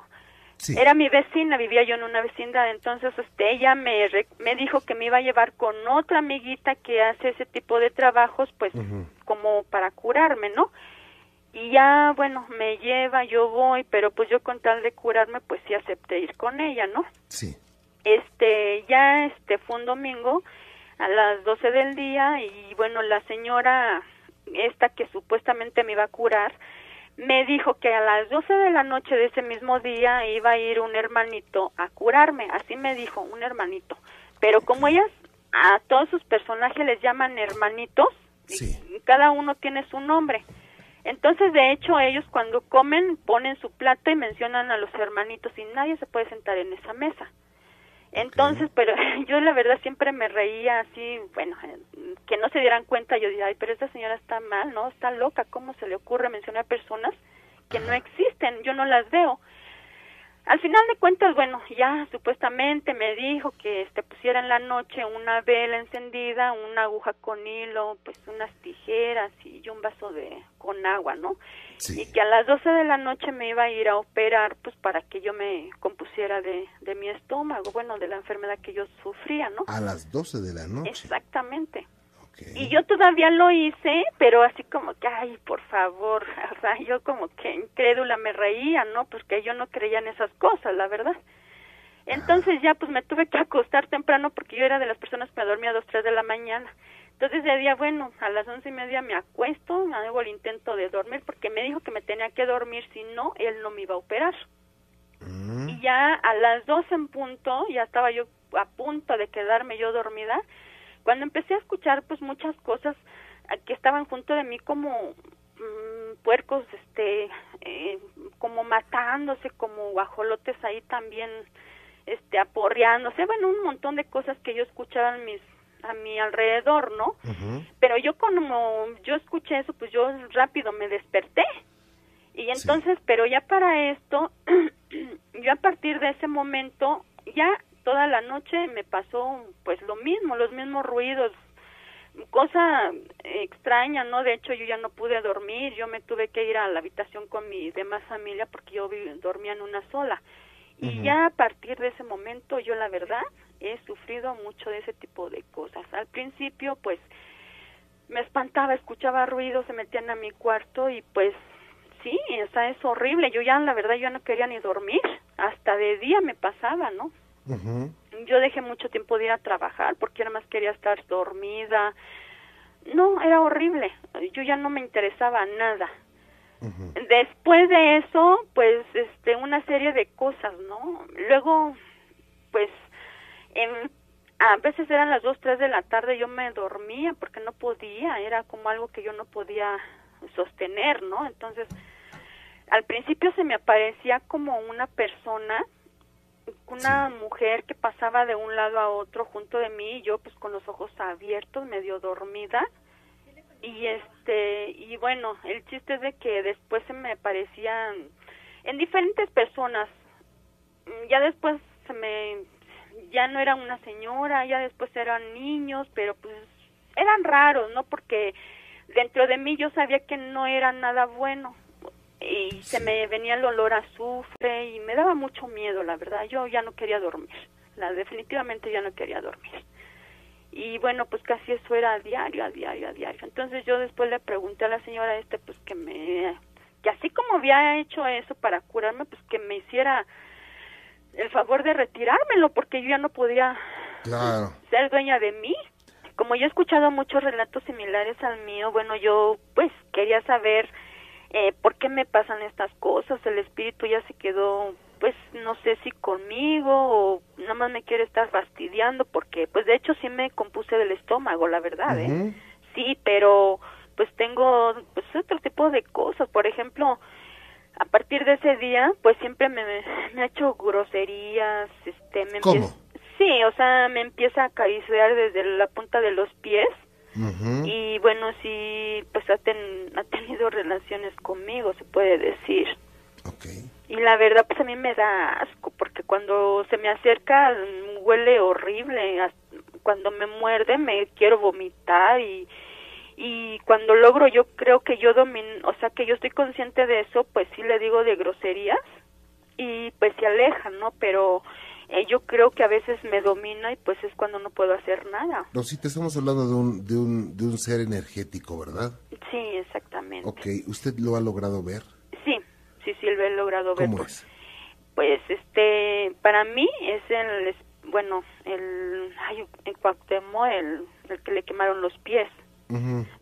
Sí.
Era mi vecina, vivía yo en una vecindad, entonces este, ella me, re- me dijo que me iba a llevar con otra amiguita que hace ese tipo de trabajos, pues como para curarme, ¿no? Y ya, bueno, me lleva, yo voy, pero pues yo con tal de curarme, pues sí acepté ir con ella, ¿no?
Sí.
este ya este fue un domingo a las 12 del día y bueno la señora esta que supuestamente me iba a curar me dijo que a las 12 de la noche de ese mismo día iba a ir un hermanito a curarme así me dijo un hermanito pero como ellas a todos sus personajes les llaman hermanitos
Sí.
y cada uno tiene su nombre entonces, de hecho, ellos cuando comen ponen su plato y mencionan a los hermanitos y nadie se puede sentar en esa mesa. Entonces, pero [LAUGHS] yo la verdad siempre me reía así, bueno, eh, que no se dieran cuenta, yo decía, ay, pero esta señora está mal, ¿no? Está loca, ¿cómo se le ocurre mencionar personas que no existen? Yo no las veo. Al final de cuentas, bueno, ya supuestamente me dijo que este pusiera en la noche una vela encendida, una aguja con hilo, pues unas tijeras y un vaso de con agua, ¿no?
Sí.
Y que a las 12 de la noche me iba a ir a operar, pues para que yo me compusiera de, de mi estómago, bueno, de la enfermedad que yo sufría, ¿no?
A las 12 de la noche.
Exactamente. Y yo todavía lo hice, pero así como que, ay, por favor, [LAUGHS] o sea, yo como que incrédula me reía, ¿no? Porque yo no creía en esas cosas, la verdad. Entonces ya pues me tuve que acostar temprano porque yo era de las personas que me dormía a dos, tres de la mañana. Entonces ese día, bueno, a las once y media me acuesto, hago el intento de dormir porque me dijo que me tenía que dormir, si no, él no me iba a operar.
Mm,
Y ya a las dos en punto, ya estaba yo a punto de quedarme yo dormida, cuando empecé a escuchar pues muchas cosas eh, que estaban junto de mí como mm, puercos, este, eh, como matándose, como guajolotes ahí también, este, aporreándose, bueno, un montón de cosas que yo escuchaba a mis a mi alrededor, ¿no? Pero yo como yo escuché eso, pues yo rápido me desperté. Y entonces, pero ya para esto, [CLEARS THROAT] yo a partir de ese momento, ya toda la noche me pasó pues lo mismo, los mismos ruidos, cosa extraña, ¿no? De hecho, yo ya no pude dormir, yo me tuve que ir a la habitación con mi demás familia porque yo dormía en una sola. Y ya a partir de ese momento, yo la verdad he sufrido mucho de ese tipo de cosas. Al principio, pues, me espantaba, escuchaba ruidos, se metían a mi cuarto y pues, sí, o sea, es horrible. Yo ya, la verdad, yo no quería ni dormir. Hasta de día me pasaba, ¿no? Yo dejé mucho tiempo de ir a trabajar porque nada más quería estar dormida. No, era horrible. Yo ya no me interesaba nada. Después de eso, pues, este, una serie de cosas, ¿no? Luego, pues, a veces eran las dos, tres de la tarde, yo me dormía porque no podía, era como algo que yo no podía sostener, ¿no? Entonces, al principio se me aparecía como una persona, una mujer que pasaba de un lado a otro junto de mí, y yo pues con los ojos abiertos, medio dormida, y este y bueno el chiste es de que después se me parecían en diferentes personas. Mm, ya después se me ya no era una señora ya después eran niños pero pues eran raros no porque dentro de mí yo sabía que no era nada bueno y se me venía el olor a azufre y me daba mucho miedo la verdad. Yo ya no quería dormir. La definitivamente ya no quería dormir. Y bueno pues casi eso era a diario a diario a diario. Entonces yo después le pregunté a la señora este pues que me que así como había hecho eso para curarme pues que me hiciera el favor de retirármelo porque yo ya no podía
Claro.
ser dueña de mí. Como yo he escuchado muchos relatos similares al mío bueno yo pues quería saber eh, ¿por qué me pasan estas cosas? El espíritu ya se quedó, pues no sé si conmigo o nada más me quiere estar fastidiando porque, pues de hecho sí me compuse del estómago, la verdad, ¿eh? Sí, pero pues tengo pues otro tipo de cosas, por ejemplo, a partir de ese día, pues siempre me, me ha hecho groserías, este, me
¿Cómo?
empieza- sí, o sea, me empieza a acariciar desde la punta de los pies Y bueno, sí, pues ha, ten- ha tenido relaciones conmigo, se puede decir. Y la verdad, pues a mí me da asco, porque cuando se me acerca mm, huele horrible, cuando me muerde me quiero vomitar y, y cuando logro yo creo que yo domin, o sea que yo estoy consciente de eso, pues sí le digo de groserías y pues se aleja, ¿no? Pero eh, yo creo que a veces me domina y pues es cuando no puedo hacer nada.
Rosita, estamos hablando de un, de un, de un ser energético, ¿verdad?
Sí, exactamente.
Ok, ¿usted lo ha logrado ver?
Sí, sí, sí, lo he logrado ver.
¿Cómo
por-
es?
Pues, este, para mí es el, bueno, el, ay, en Cuauhtémoc, el, el que le quemaron los pies,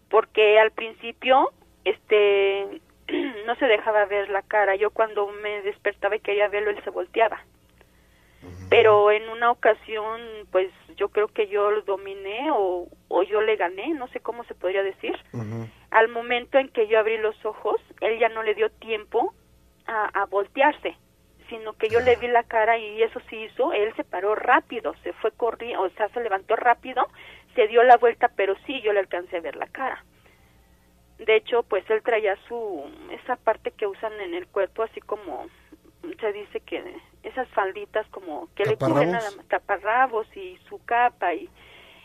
porque al principio, este, [CLEARS THROAT] no se dejaba ver la cara. Yo cuando me despertaba y quería verlo, él se volteaba. Pero en una ocasión, pues yo creo que yo lo dominé o, o yo le gané, no sé cómo se podría decir. Al momento en que yo abrí los ojos, él ya no le dio tiempo a, a voltearse, sino que yo le vi la cara y eso sí hizo, él se paró rápido, se fue corriendo, o sea, se levantó rápido, se dio la vuelta, pero sí yo le alcancé a ver la cara. De hecho, pues él traía su, esa parte que usan en el cuerpo, así como se dice que esas falditas como que le cubren a la taparrabos y su capa y,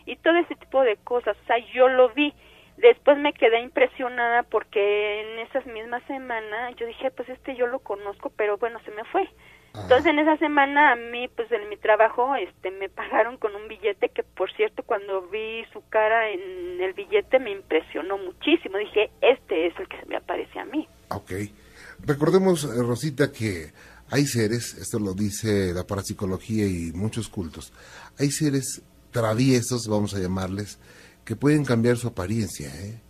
y todo ese tipo de cosas. O sea, yo lo vi. Después me quedé impresionada porque en esas mismas semanas yo dije, pues este yo lo conozco, pero bueno, se me fue. Entonces en esa semana a mí, pues en mi trabajo, este, me pagaron con un billete que, por cierto, cuando vi su cara en el billete me impresionó muchísimo. Dije, este es el que se me aparece a mí.
Ok. Recordemos, eh, Rosita, que hay seres, esto lo dice la parapsicología y muchos cultos, hay seres traviesos, vamos a llamarles, que pueden cambiar su apariencia. ¿eh?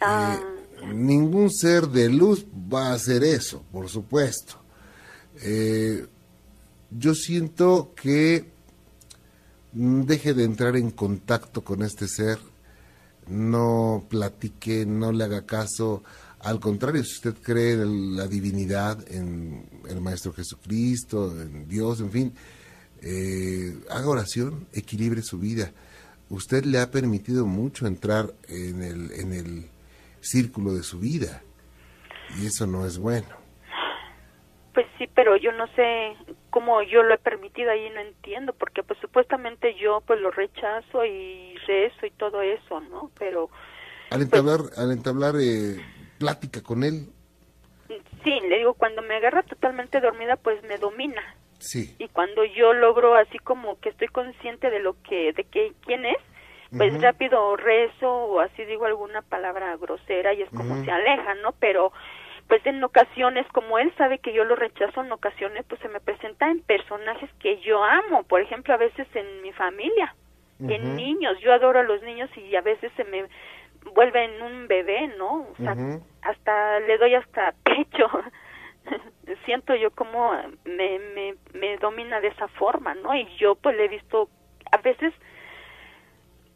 Ah,
Eh, ningún ser de luz va a hacer eso, por supuesto. Eh, yo siento que deje de entrar en contacto con este ser, no platique, no le haga caso. Al contrario, si usted cree en la divinidad, en el Maestro Jesucristo, en Dios, en fin, eh, haga oración, equilibre su vida. Usted le ha permitido mucho entrar en el, en el círculo de su vida y eso no es bueno.
Pues sí, pero yo no sé cómo yo lo he permitido ahí, no entiendo, porque pues supuestamente yo pues lo rechazo y rezo y todo eso, ¿no? Pero
Al entablar, al entablar eh, plática con él,
sí, le digo, cuando me agarra totalmente dormida pues me domina.
sí,
Y cuando yo logro así como que estoy consciente de lo que, de que quién es, pues rápido rezo o así digo alguna palabra grosera y es como se aleja, ¿no? Pero pues en ocasiones, como él sabe que yo lo rechazo, en ocasiones pues se me presenta en personajes que yo amo, por ejemplo, a veces en mi familia, en niños, yo adoro a los niños y a veces se me vuelve en un bebé, ¿no? O sea, hasta le doy hasta [LAUGHS] pecho. Siento yo como me, me, me domina de esa forma, ¿no? Y yo pues le he visto a veces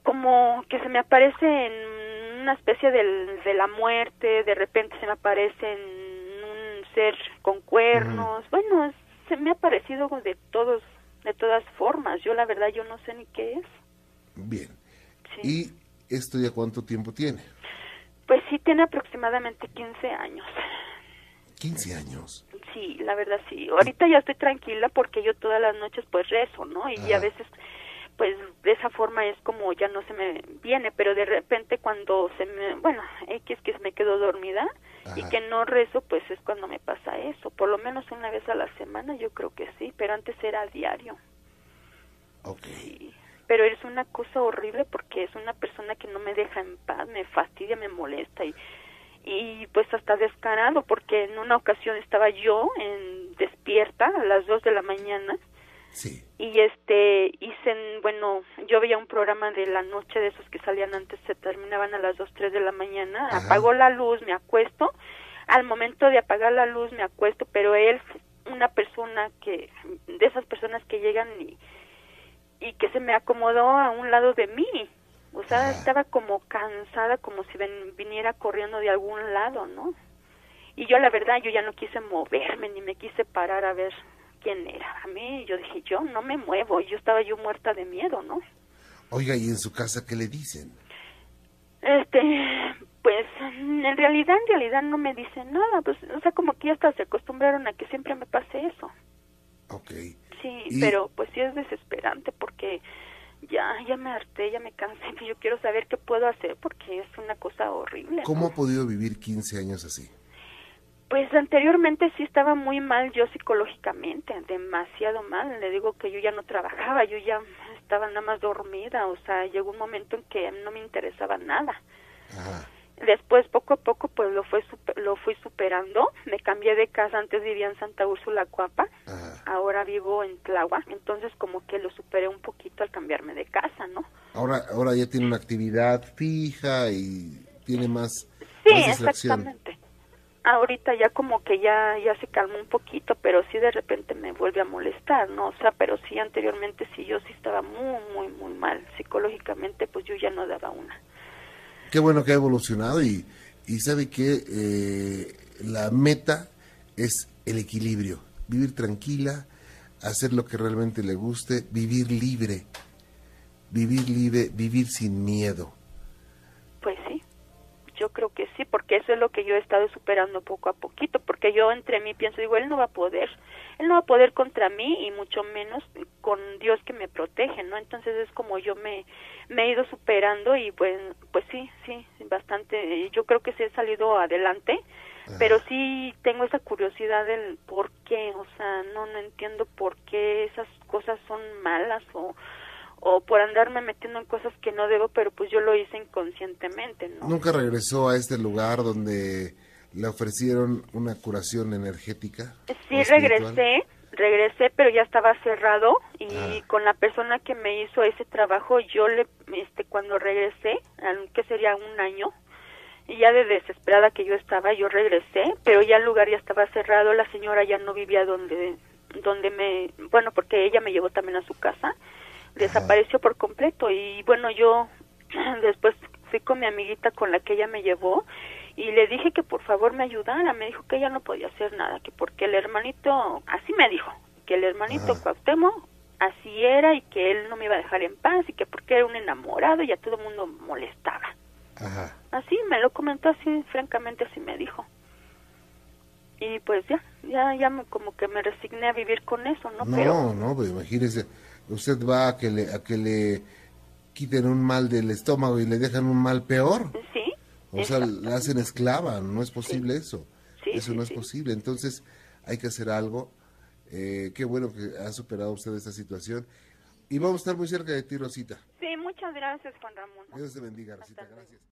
como que se me aparece en una especie del, de la muerte, de repente se me aparece en un ser con cuernos, bueno, se me ha parecido de todos, de todas formas, yo la verdad yo no sé ni qué es.
bien.
Sí.
¿Y esto ya cuánto tiempo tiene?
Pues sí, tiene aproximadamente 15 años.
15 años.
Sí, la verdad sí. Ahorita ya estoy tranquila porque yo todas las noches pues rezo, ¿no? Y a veces pues de esa forma es como ya no se me viene, pero de repente cuando se me, bueno, X que me quedo dormida y que no rezo, pues es cuando me pasa eso. Por lo menos una vez a la semana yo creo que sí, pero antes era a diario.
Ok.
Sí. Pero es una cosa horrible porque es una persona que no me deja en paz, me fastidia, me molesta y y pues hasta descarado porque en una ocasión estaba yo en despierta a las dos de la mañana
Sí.
y este hice bueno yo veía un programa de la noche de esos que salían antes se terminaban a las dos tres de la mañana
Ajá.
apagó la luz me acuesto al momento de apagar la luz me acuesto, pero él una persona que de esas personas que llegan y y que se me acomodó a un lado de mí. O sea, estaba como cansada, como si viniera corriendo de algún lado, ¿no? Y yo la verdad, yo ya no quise moverme ni me quise parar a ver quién era. A mí yo dije, yo no me muevo, yo estaba yo muerta de miedo, ¿no?
Oiga, ¿y en su casa qué le dicen?
Este, pues en realidad, en realidad no me dicen nada, pues, o sea, como que ya hasta se acostumbraron a que siempre me pase eso.
Ok.
Sí, pero pues sí es desesperante porque ya, ya me harté, ya me cansé, [LAUGHS] yo quiero saber qué puedo hacer porque es una cosa horrible.
¿Cómo ha podido vivir 15 años así?
Pues anteriormente sí estaba muy mal yo psicológicamente, demasiado mal. Le digo que yo ya no trabajaba, yo ya estaba nada más dormida, o sea, llegó un momento en que no me interesaba nada. Después, poco a poco, pues lo, fue, lo fui superando. Me cambié de casa, antes vivía en Santa Úrsula, Cuapa. Ahora vivo en Tláhuac, entonces como que lo superé un poquito al cambiarme de casa, ¿no?
Ahora, ahora ya tiene una actividad fija y tiene más,
sí, exactamente ahorita ya como que ya ya se calmó un poquito, pero sí de repente me vuelve a molestar, ¿no? O sea, pero sí anteriormente sí yo sí estaba muy muy muy mal psicológicamente, pues yo ya no daba una.
Qué bueno que ha evolucionado y y sabe que eh, la meta es el equilibrio, vivir tranquila, hacer lo que realmente le guste, vivir libre, vivir libre, vivir sin miedo
creo que sí, porque eso es lo que yo he estado superando poco a poquito, porque yo entre mí pienso, digo, él no va a poder, él no va a poder contra mí y mucho menos con Dios que me protege, ¿no? Entonces es como yo me, me he ido superando y pues, pues sí, sí, bastante, yo creo que sí he salido adelante, pero sí tengo esa curiosidad del por qué, o sea, no, no entiendo por qué esas cosas son malas o o por andarme metiendo en cosas que no debo, pero pues yo lo hice inconscientemente, ¿no?
¿Nunca regresó a este lugar donde le ofrecieron una curación energética?
Sí, regresé, regresé, pero ya estaba cerrado y ah. con la persona que me hizo ese trabajo, yo le, este, cuando regresé, que sería un año, y ya de desesperada que yo estaba, yo regresé, pero ya el lugar ya estaba cerrado, la señora ya no vivía donde, donde me, bueno, porque ella me llevó también a su casa, desapareció por completo. Y bueno yo [CLEARS THROAT] después fui con mi amiguita con la que ella me llevó y le dije que por favor me ayudara. Me dijo que ella no podía hacer nada que porque el hermanito así me dijo que el hermanito Cuauhtémoc así era y que él no me iba a dejar en paz y que porque era un enamorado y a todo el mundo molestaba. Así me lo comentó así francamente así me dijo. Y pues ya ya ya me, como que me resigné a vivir con eso no
no
Pero,
no pues imagínese usted va a que le, a que le quiten un mal del estómago y le dejan un mal peor.
Sí.
O sea, la hacen esclava, no es posible eso. eso no es posible. Entonces, hay que hacer algo. Eh, qué bueno que ha superado usted esta situación. Y vamos a estar muy cerca de ti, Rosita.
Sí, muchas gracias, Juan Ramón.
Dios te bendiga, Rosita. Gracias.